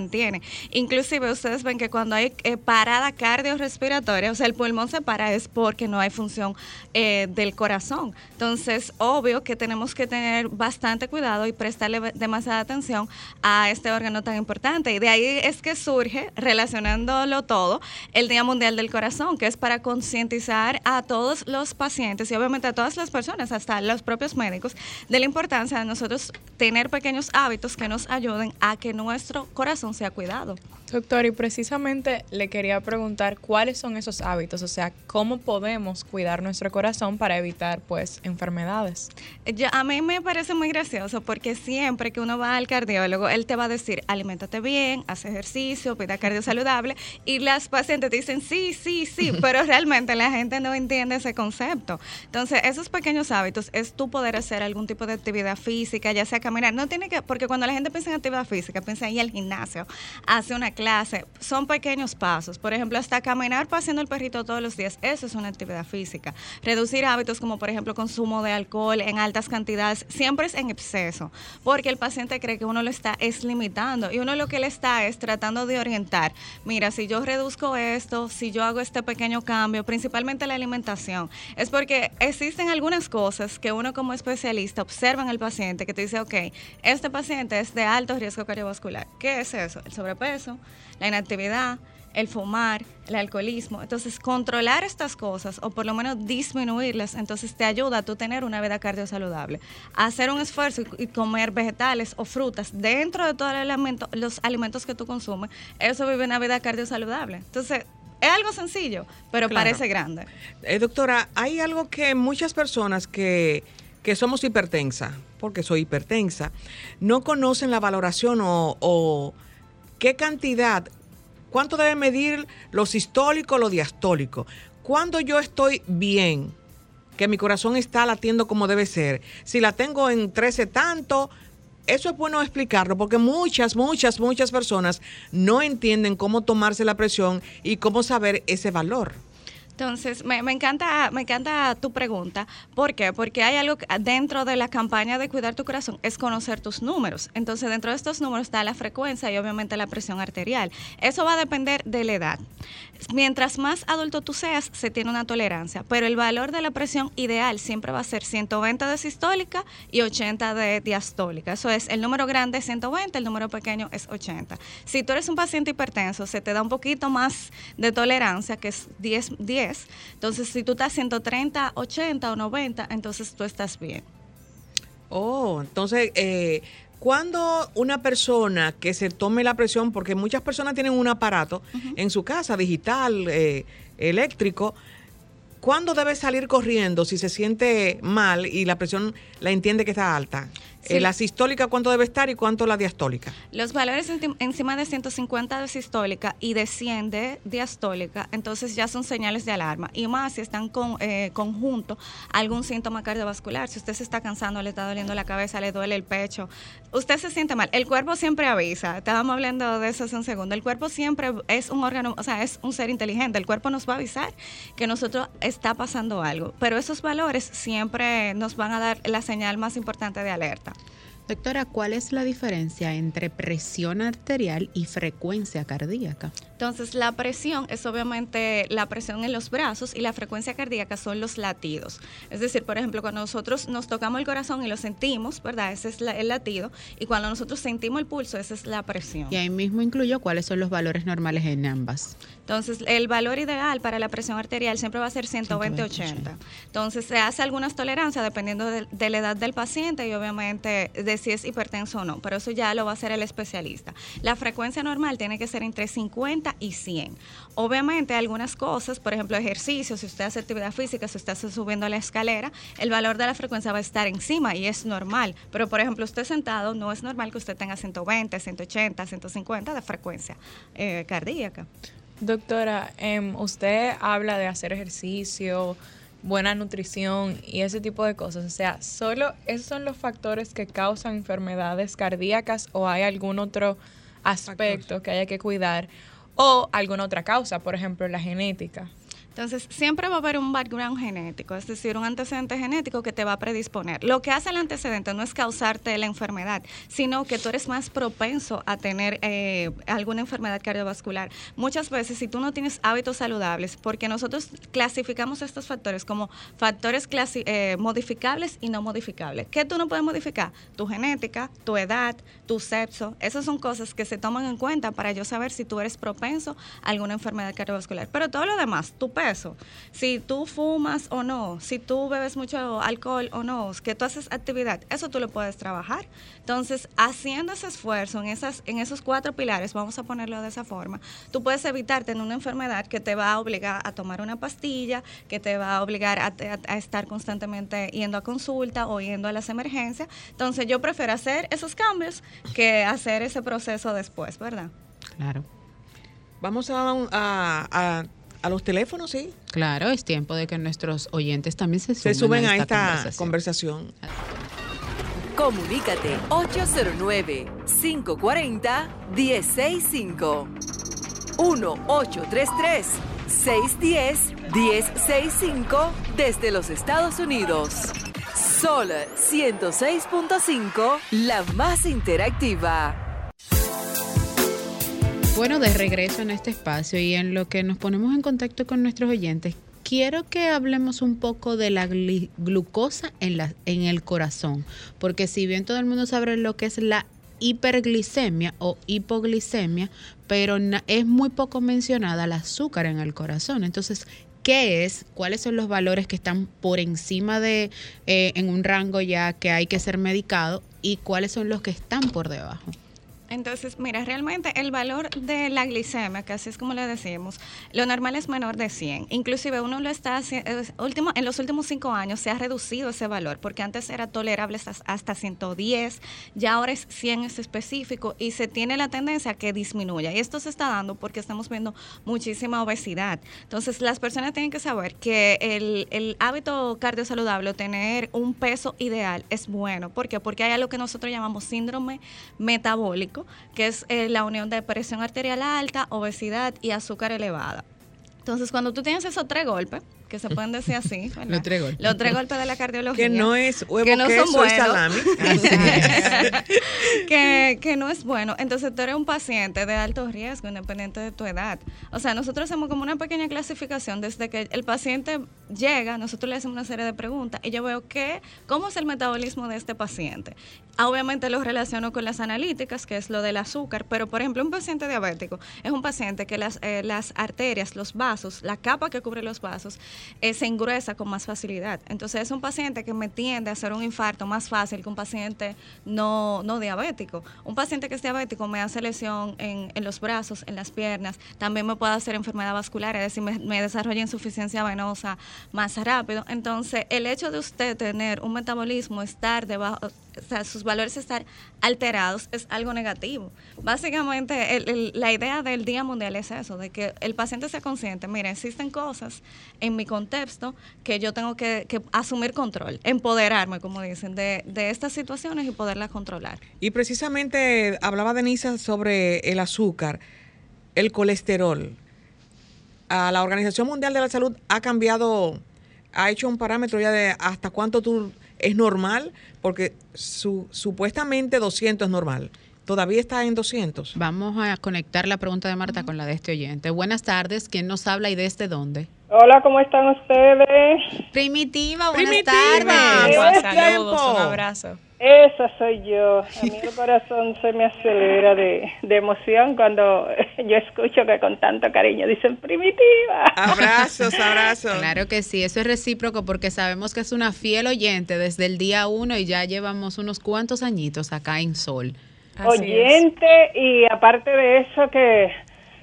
Inclusive ustedes ven que cuando hay eh, parada cardiorrespiratoria, o sea, el pulmón se para es porque no hay función eh, del corazón. Entonces, obvio que tenemos que tener bastante cuidado y prestarle demasiada atención a este órgano tan importante. Y de ahí es que surge, relacionándolo todo, el Día Mundial del Corazón, que es para concientizar a todos los pacientes y obviamente a todas las personas, hasta los propios médicos, de la importancia de nosotros tener pequeños hábitos que nos ayuden a que nuestro corazón sea cuidado.
Doctor, y precisamente le quería preguntar cuáles son esos hábitos, o sea, cómo podemos cuidar nuestro corazón para evitar, pues, enfermedades.
Yo- a mí me parece muy gracioso porque siempre que uno va al cardiólogo, él te va a decir, aliméntate bien, haz ejercicio, pida cardio saludable, y las pacientes te dicen, sí, sí, sí, pero realmente la gente no entiende ese concepto. Entonces, esos pequeños hábitos es tú poder hacer algún tipo de actividad física, ya sea caminar, no tiene que, porque cuando la gente piensa en actividad física, piensa en ir al gimnasio, hace una clase, son pequeños pasos. Por ejemplo, hasta caminar paseando el perrito todos los días, eso es una actividad física. Reducir hábitos como, por ejemplo, consumo de alcohol en altas cantidades, siempre es en exceso, porque el paciente cree que uno lo está es limitando y uno lo que le está es tratando de orientar. Mira, si yo reduzco esto, si yo hago este pequeño cambio, principalmente la alimentación, es porque existen algunas cosas que uno como especialista observa en el paciente que te dice, ok, este paciente es de alto riesgo cardiovascular. ¿Qué es eso? El sobrepeso, la inactividad, el fumar, el alcoholismo. Entonces, controlar estas cosas o por lo menos disminuirlas, entonces te ayuda a tú tener una vida cardiosaludable. Hacer un esfuerzo y, comer vegetales o frutas dentro de todos los alimentos, los alimentos que tú consumes, eso vive una vida cardiosaludable. Entonces, es algo sencillo, pero
Claro.
parece grande.
Eh, doctora, hay algo que muchas personas que, que somos hipertensa, porque soy hipertensa, no conocen la valoración o, o qué cantidad, cuánto debe medir lo sistólico, lo diastólico. Cuando yo estoy bien, que mi corazón está latiendo como debe ser, si la tengo en 13 tanto, eso es bueno explicarlo porque muchas, muchas, muchas personas no entienden cómo tomarse la presión y cómo saber ese valor.
Entonces, me, me encanta, me encanta tu pregunta. ¿Por qué? Porque hay algo dentro de la campaña de cuidar tu corazón, es conocer tus números. Entonces, dentro de estos números está la frecuencia y obviamente la presión arterial. Eso va a depender de la edad. Mientras más adulto tú seas, se tiene una tolerancia, pero el valor de la presión ideal siempre va a ser 120 de sistólica y 80 de diastólica. Eso es, el número grande es 120, el número pequeño es 80. Si tú eres un paciente hipertenso, se te da un poquito más de tolerancia, que es 10, 10. Entonces, si tú estás 130, 80 o 90, entonces tú estás bien.
Oh, entonces, eh, cuando una persona que se tome la presión, porque muchas personas tienen un aparato en su casa, digital, eh, eléctrico, ¿cuándo debe salir corriendo si se siente mal y la presión la entiende que está alta?
Sí.
Eh, la sistólica, ¿cuánto debe estar y cuánto la diastólica?
Los valores encima de 150 de sistólica y de 100 de diastólica, entonces ya son señales de alarma. Y más si están con, eh, conjunto algún síntoma cardiovascular. Si usted se está cansando, le está doliendo la cabeza, le duele el pecho, usted se siente mal. El cuerpo siempre avisa. Estábamos hablando de eso hace un segundo. El cuerpo siempre es un órgano, o sea, es un ser inteligente. El cuerpo nos va a avisar que nosotros está pasando algo. Pero esos valores siempre nos van a dar la señal más importante de alerta.
Doctora, ¿cuál es la diferencia entre presión arterial y frecuencia cardíaca?
Entonces, la presión es obviamente la presión en los brazos y la frecuencia cardíaca son los latidos. Es decir, por ejemplo, cuando nosotros nos tocamos el corazón y lo sentimos, ¿verdad? Ese es la- el latido. Y cuando nosotros sentimos el pulso, esa es la presión.
Y ahí mismo incluyo cuáles son los valores normales en ambas.
Entonces, el valor ideal para la presión arterial siempre va a ser 120-80. Entonces, se hace algunas tolerancias dependiendo de, de la edad del paciente y obviamente de si es hipertenso o no, pero eso ya lo va a hacer el especialista. La frecuencia normal tiene que ser entre 50 y 100. Obviamente, algunas cosas, por ejemplo, ejercicio, si usted hace actividad física, si usted está subiendo la escalera, el valor de la frecuencia va a estar encima y es normal. Pero, por ejemplo, usted sentado, no es normal que usted tenga 120, 180, 150 de frecuencia eh, cardíaca.
Doctora, em, usted habla de hacer ejercicio, buena nutrición y ese tipo de cosas. O sea, ¿solo esos son los factores que causan enfermedades cardíacas o hay algún otro aspecto que haya que cuidar o alguna otra causa, por ejemplo, la genética?
Entonces, siempre va a haber un background genético, es decir, un antecedente genético que te va a predisponer. Lo que hace el antecedente no es causarte la enfermedad, sino que tú eres más propenso a tener eh, alguna enfermedad cardiovascular. Muchas veces, si tú no tienes hábitos saludables, porque nosotros clasificamos estos factores como factores eh, modificables y no modificables. ¿Qué tú no puedes modificar? Tu genética, tu edad, tu sexo. Esas son cosas que se toman en cuenta para yo saber si tú eres propenso a alguna enfermedad cardiovascular. Pero todo lo demás, tu peso, si tú fumas o no, si tú bebes mucho alcohol o no, que tú haces actividad, eso tú lo puedes trabajar. Entonces, haciendo ese esfuerzo en, esas, en esos cuatro pilares, vamos a ponerlo de esa forma, tú puedes evitar tener una enfermedad que te va a obligar a tomar una pastilla, que te va a obligar a, a estar constantemente yendo a consulta o yendo a las emergencias. Entonces, yo prefiero hacer esos cambios que hacer ese proceso después, ¿verdad?
Claro. Vamos a, a, los teléfonos, ¿sí?
Claro, es tiempo de que nuestros oyentes también se
sumen, a esta, conversación.
Comunícate 809-540-1065. 1-833-610-1065 desde los Estados Unidos. Sol 106.5, la más interactiva.
Bueno, de regreso en este espacio y en lo que nos ponemos en contacto con nuestros oyentes, quiero que hablemos un poco de la glucosa en, en el corazón, porque si bien todo el mundo sabe lo que es la hiperglicemia o hipoglicemia, pero es muy poco mencionada el azúcar en el corazón. Entonces, ¿qué es? ¿Cuáles son los valores que están por encima de eh, en un rango ya que hay que ser medicado y cuáles son los que están por debajo?
Entonces, mira, realmente el valor de la glicemia, que así es como le decimos, lo normal es menor de 100. Inclusive uno lo está haciendo, último, en los últimos cinco años se ha reducido ese valor, porque antes era tolerable hasta 110, ya ahora es 100 es específico y se tiene la tendencia a que disminuya. Y esto se está dando porque estamos viendo muchísima obesidad. Entonces, las personas tienen que saber que el, el hábito cardiosaludable, tener un peso ideal, es bueno. ¿Por qué? Porque hay algo que nosotros llamamos síndrome metabólico que es eh, la unión de presión arterial alta, obesidad y azúcar elevada. Entonces, cuando tú tienes esos tres golpes, que se pueden decir así,
los tres golpes.
Los tres golpes de la cardiología.
Que no es huevo, que no queso y salami.
que, que no es bueno. Entonces, tú eres un paciente de alto riesgo, independiente de tu edad. O sea, nosotros hacemos como una pequeña clasificación. Desde que el paciente llega, nosotros le hacemos una serie de preguntas y yo veo que, cómo es el metabolismo de este paciente. Obviamente lo relaciono con las analíticas, que es lo del azúcar, pero por ejemplo un paciente diabético es un paciente que las, eh, las arterias, los vasos, la capa que cubre los vasos, eh, se engruesa con más facilidad. Entonces es un paciente que me tiende a hacer un infarto más fácil que un paciente no, no diabético. Un paciente que es diabético me hace lesión en, en los brazos, en las piernas, también me puede hacer enfermedad vascular, es decir, me, me desarrolla insuficiencia venosa más rápido. Entonces el hecho de usted tener un metabolismo, estar debajo o sea, sus valores estar alterados es algo negativo. Básicamente, la idea del Día Mundial es eso, de que el paciente sea consciente, mira, existen cosas en mi contexto que yo tengo que, asumir control, empoderarme, como dicen, de, de, estas situaciones y poderlas controlar.
Y precisamente hablaba Denisa sobre el azúcar, el colesterol. A la Organización Mundial de la Salud ha cambiado, ha hecho un parámetro ya de hasta cuánto tú es normal porque su, supuestamente 200 es normal. Todavía está en 200.
Vamos a conectar la pregunta de Marta con la de este oyente. Buenas tardes, ¿quién nos habla y desde dónde?
Hola, ¿cómo están ustedes?
Primitiva, buenas tardes.
Saludos, un abrazo.
Esa soy yo. A mí el corazón se me acelera de, emoción cuando yo escucho que con tanto cariño dicen primitiva.
Abrazos, abrazos.
Claro que sí, eso es recíproco porque sabemos que es una fiel oyente desde el día uno y ya llevamos unos cuantos añitos acá en Sol.
oyente y aparte de eso que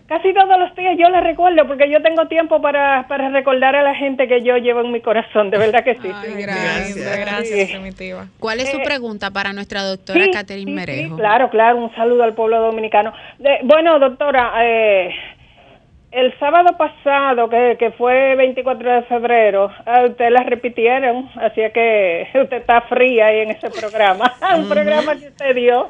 Casi todos los días yo le recuerdo porque yo tengo tiempo para, para recordar a la gente que yo llevo en mi corazón, de verdad que sí.
gracias, gracias, Primitiva. ¿Cuál es su eh, pregunta para nuestra doctora Catherine Merejo?
claro, claro, un saludo al pueblo dominicano. bueno, doctora, eh, el sábado pasado, que, que fue 24 de febrero, usted la repitieron, así que usted está fría ahí en ese programa, un programa que usted dio.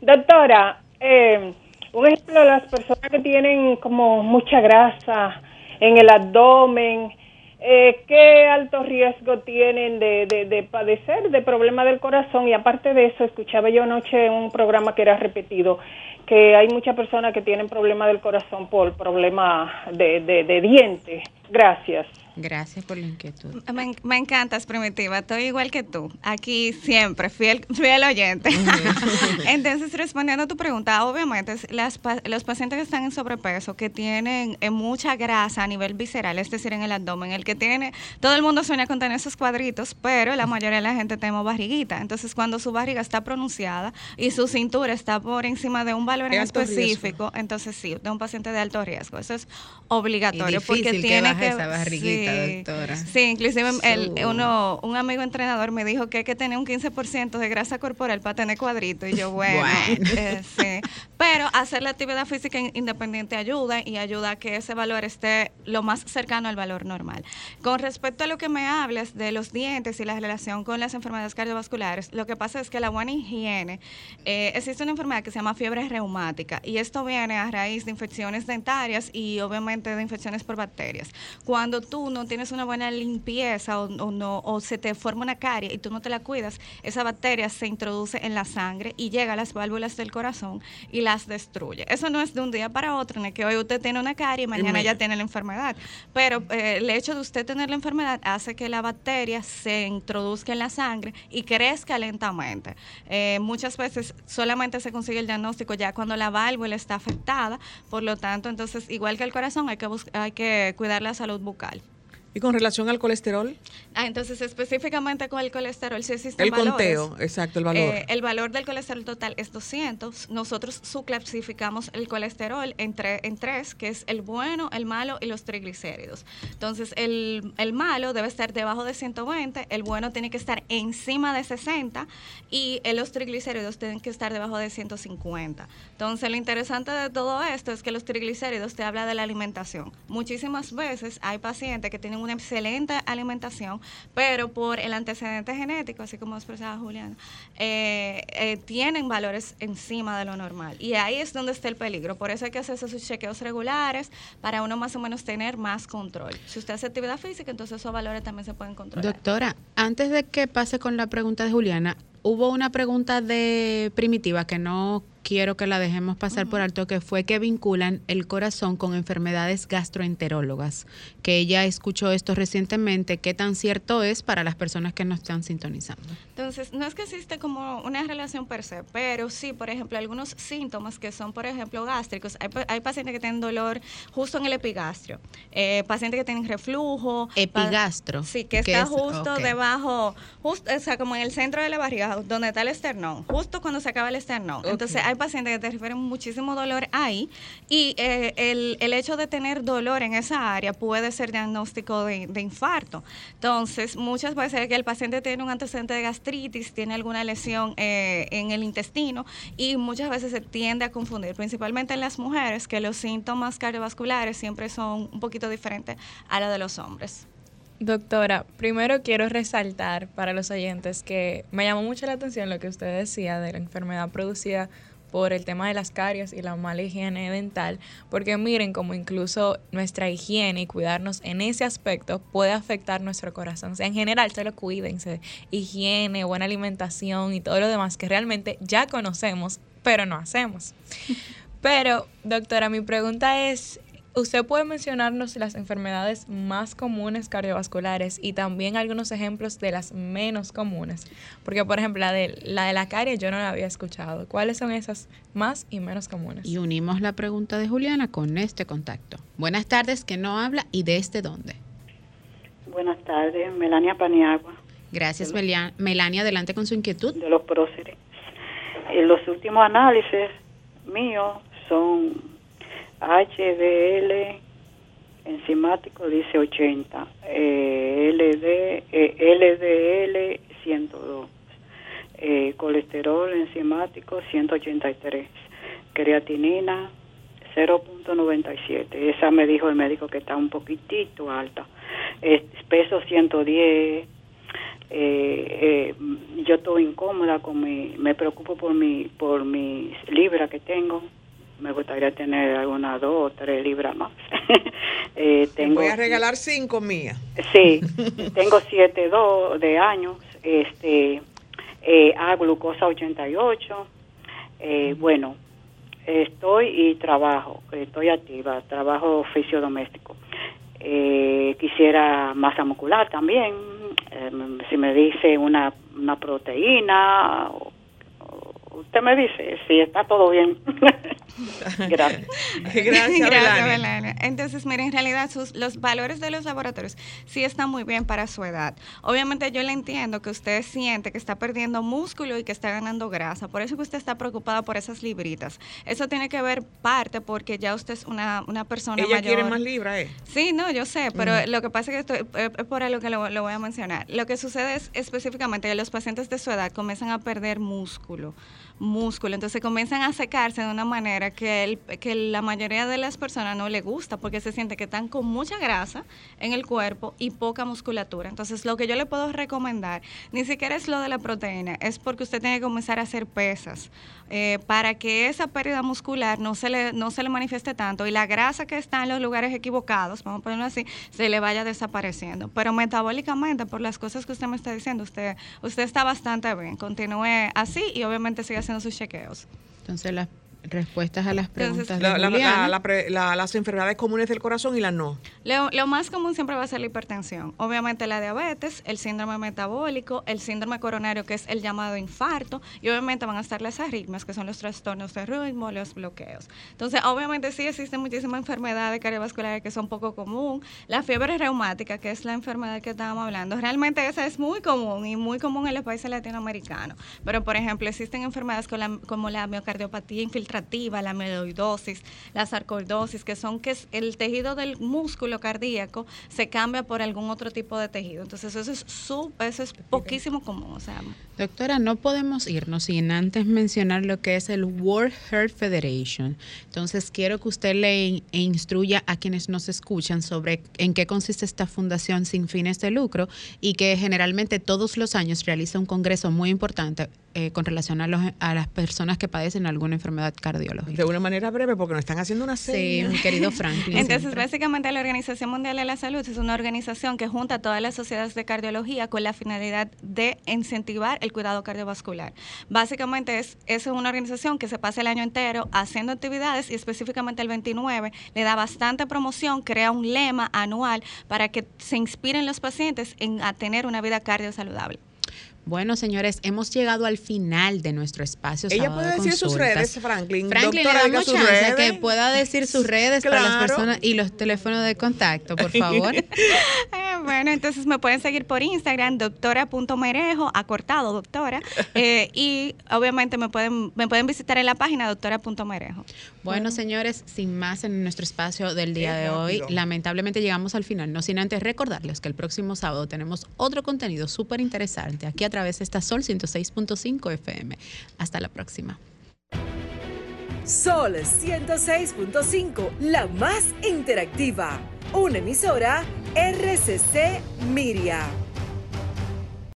Doctora, eh, un ejemplo, las personas que tienen como mucha grasa en el abdomen. Eh, ¿Qué alto riesgo tienen de, de, de padecer de problemas del corazón? Y aparte de eso, escuchaba yo anoche un programa que era repetido, que hay muchas personas que tienen problemas del corazón por problemas de, de, de dientes. Gracias.
Gracias por la inquietud.
Me, me encantas, Primitiva. Estoy igual que tú. Aquí siempre, fiel, fiel oyente. Entonces, respondiendo a tu pregunta, obviamente, las, pa- los pacientes que están en sobrepeso, que tienen eh, mucha grasa a nivel visceral, es decir, en el abdomen, el que tiene, todo el mundo sueña con tener esos cuadritos, pero la mayoría de la gente tenemos barriguita. Entonces, cuando su barriga está pronunciada y su cintura está por encima de un valor en
riesgo.
específico, entonces sí, de un paciente de alto riesgo. Eso es obligatorio.
Y
porque
que
tiene que
esa barriguita, doctora.
Sí, inclusive el, uno, un amigo entrenador me dijo que hay que tener un 15% de grasa corporal para tener cuadrito. Y yo, bueno,
Bueno.
eh, sí. Pero hacer la actividad física in- independiente ayuda y ayuda a que ese valor esté lo más cercano al valor normal. Con respecto a lo que me hablas de los dientes y la relación con las enfermedades cardiovasculares, lo que pasa es que la buena higiene, eh, existe una enfermedad que se llama fiebre reumática y esto viene a raíz de infecciones dentarias y obviamente de infecciones por bacterias. Cuando tú no tienes una buena limpieza o, o no, o se te forma una carie y tú no te la cuidas, esa bacteria se introduce en la sangre y llega a las válvulas del corazón y las destruye. Eso no es de un día para otro, ni que hoy usted tiene una carie y mañana
me-
ya tiene la enfermedad. Pero eh, el hecho de usted tener la enfermedad hace que la bacteria se introduzca en la sangre y crezca lentamente. Eh, muchas veces solamente se consigue el diagnóstico ya cuando la válvula está afectada, por lo tanto, entonces, igual que el corazón, hay que, hay que cuidar la salud bucal.
Y con relación al colesterol,
Ah, entonces, específicamente con el colesterol, sí existen
el
valores.
conteo, exacto, el valor.
Eh, el valor del colesterol total es 200. Nosotros subclasificamos el colesterol en, tre- en tres, que es el bueno, el malo y los triglicéridos. Entonces, el, el malo debe estar debajo de 120, el bueno tiene que estar encima de 60 y eh, los triglicéridos tienen que estar debajo de 150. Entonces, lo interesante de todo esto es que los triglicéridos te habla de la alimentación. Muchísimas veces hay pacientes que tienen una excelente alimentación, pero por el antecedente genético, así como expresaba Juliana, eh, eh, tienen valores encima de lo normal. Y ahí es donde está el peligro. Por eso hay que hacerse sus chequeos regulares para uno más o menos tener más control. Si usted hace actividad física, entonces esos valores también se pueden controlar.
Doctora, antes de que pase con la pregunta de Juliana, hubo una pregunta de Primitiva que no quiero que la dejemos pasar por alto, que fue que vinculan el corazón con enfermedades gastroenterólogas, que ella escuchó esto recientemente, qué tan cierto es para las personas que nos están sintonizando.
Entonces, no es que existe como una relación per se, pero sí, por ejemplo, algunos síntomas que son, por ejemplo, gástricos. Hay, hay pacientes que tienen dolor justo en el epigastrio, eh, pacientes que tienen reflujo.
Epigastro.
Sí, que
¿Qué
está
es?
justo
Ok.
debajo, justo, o sea, como en el centro de la barriga, donde está el esternón, justo cuando se acaba el esternón. Entonces, hay pacientes que te refieren muchísimo dolor ahí y eh, el, el hecho de tener dolor en esa área puede ser diagnóstico de, de infarto. Entonces, muchas veces que el paciente tiene un antecedente de gastritis, tiene alguna lesión eh, en el intestino y muchas veces se tiende a confundir, principalmente en las mujeres, que los síntomas cardiovasculares siempre son un poquito diferentes a los de los hombres.
Doctora, primero quiero resaltar para los oyentes que me llamó mucho la atención lo que usted decía de la enfermedad producida por el tema de las caries y la mala higiene dental, porque miren como incluso nuestra higiene y cuidarnos en ese aspecto puede afectar nuestro corazón. O sea, en general, solo cuídense, higiene, buena alimentación y todo lo demás que realmente ya conocemos, pero no hacemos. Pero, doctora, mi pregunta es, ¿usted puede mencionarnos las enfermedades más comunes cardiovasculares y también algunos ejemplos de las menos comunes? Porque, por ejemplo, la de la, de la carie yo no la había escuchado. ¿Cuáles son esas más y menos comunes?
Y unimos la pregunta de Juliana con este contacto. Buenas tardes, que no habla y desde dónde.
Buenas tardes, Melania Paniagua,
Gracias, Melia- Melania. Adelante con su inquietud.
de los próceres. Eh, los últimos análisis míos son HDL enzimático, dice 80, eh, LD, LDL 102, eh, colesterol enzimático 183, creatinina 0.97. Esa me dijo el médico que está un poquitito alta. Peso 110. Eh, eh, yo estoy incómoda con mi, me preocupo por mi, por mis libras que tengo. Me gustaría tener algunas dos o tres libras más. Eh, tengo,
Voy a regalar cinco mías.
Sí, tengo 7,2 de años, este, eh, a glucosa 88. Eh, bueno, estoy y trabajo, estoy activa, trabajo oficio doméstico. Eh, quisiera masa muscular también, eh, si me dice una, una proteína, o usted me dice si está todo bien. Gracias.
Gracias, Melania.
Melania. Entonces, miren, en realidad sus, los valores de los laboratorios sí están muy bien para su edad. Obviamente yo le entiendo que usted siente que está perdiendo músculo y que está ganando grasa. Por eso que usted está preocupada por esas libritas. Eso tiene que ver parte porque ya usted es una, una persona
Ella
mayor.
quiere más libra, ¿eh?
Sí, no, yo sé, pero lo que pasa es que estoy, es es por algo que lo, lo voy a mencionar. Lo que sucede es específicamente que los pacientes de su edad comienzan a perder músculo, músculo, entonces comienzan a secarse de una manera que, el, que la mayoría de las personas no le gusta porque se siente que están con mucha grasa en el cuerpo y poca musculatura. Entonces, lo que yo le puedo recomendar, ni siquiera es lo de la proteína, es porque usted tiene que comenzar a hacer pesas eh, para que esa pérdida muscular no se, le, no se le manifieste tanto y la grasa que está en los lugares equivocados, vamos a ponerlo así, se le vaya desapareciendo. Pero metabólicamente, por las cosas que usted me está diciendo, usted, usted está bastante bien. Continúe así y obviamente sigue haciendo sus chequeos.
Entonces, las respuestas a las preguntas de
La- la-
Juliana.
la- la pre- la- las enfermedades comunes del corazón y las no.
Lo, lo más común siempre va a ser la hipertensión. Obviamente la diabetes, el síndrome metabólico, el síndrome coronario, que es el llamado infarto, y obviamente van a estar las arritmias, que son los trastornos de ritmo, los bloqueos. Entonces, obviamente sí existen muchísimas enfermedades cardiovasculares que son poco común. La fiebre reumática, que es la enfermedad que estábamos hablando, realmente esa es muy común y muy común en los países latinoamericanos. Pero, por ejemplo, existen enfermedades con la- como la miocardiopatía la amiloidosis, la sarcoidosis, que son que el tejido del músculo cardíaco se cambia por algún otro tipo de tejido. Entonces, eso es, su, eso es poquísimo común. O sea,
Doctora, no podemos irnos sin antes mencionar lo que es el World Heart Federation. Entonces, quiero que usted le e instruya a quienes nos escuchan sobre en qué consiste esta fundación sin fines de lucro y que generalmente todos los años realiza un congreso muy importante eh, con relación a, los, a las personas que padecen alguna enfermedad cardiológica.
De una manera breve, porque nos están haciendo una
Sí,
serie.
mi querido Franklin.
Entonces,
siempre.
básicamente la Organización Mundial de la Salud es una organización que junta a todas las sociedades de cardiología con la finalidad de incentivar el cuidado cardiovascular. Básicamente es, es una organización que se pasa el año entero haciendo actividades y específicamente el 29 le da bastante promoción, crea un lema anual para que se inspiren los pacientes en a tener una vida cardio saludable.
Bueno, señores, hemos llegado al final de nuestro espacio.
Ella puede
de
decir sus redes, Franklin.
Franklin,
Doctora,
le damos
sus
chance
redes.
que pueda decir sus redes para las personas y los teléfonos de contacto, por favor.
Eh, bueno, entonces me pueden seguir por Instagram, doctora.merejo, acortado, doctora. eh, y obviamente me pueden, me pueden visitar en la página doctora.merejo.
Bueno, señores, sin más en nuestro espacio del día de hoy, lamentablemente llegamos al final, no sin antes recordarles que el próximo sábado tenemos otro contenido súper interesante aquí a través de esta Sol 106.5 FM. Hasta la próxima.
Sol 106.5, la más interactiva. Una emisora RCC Miria.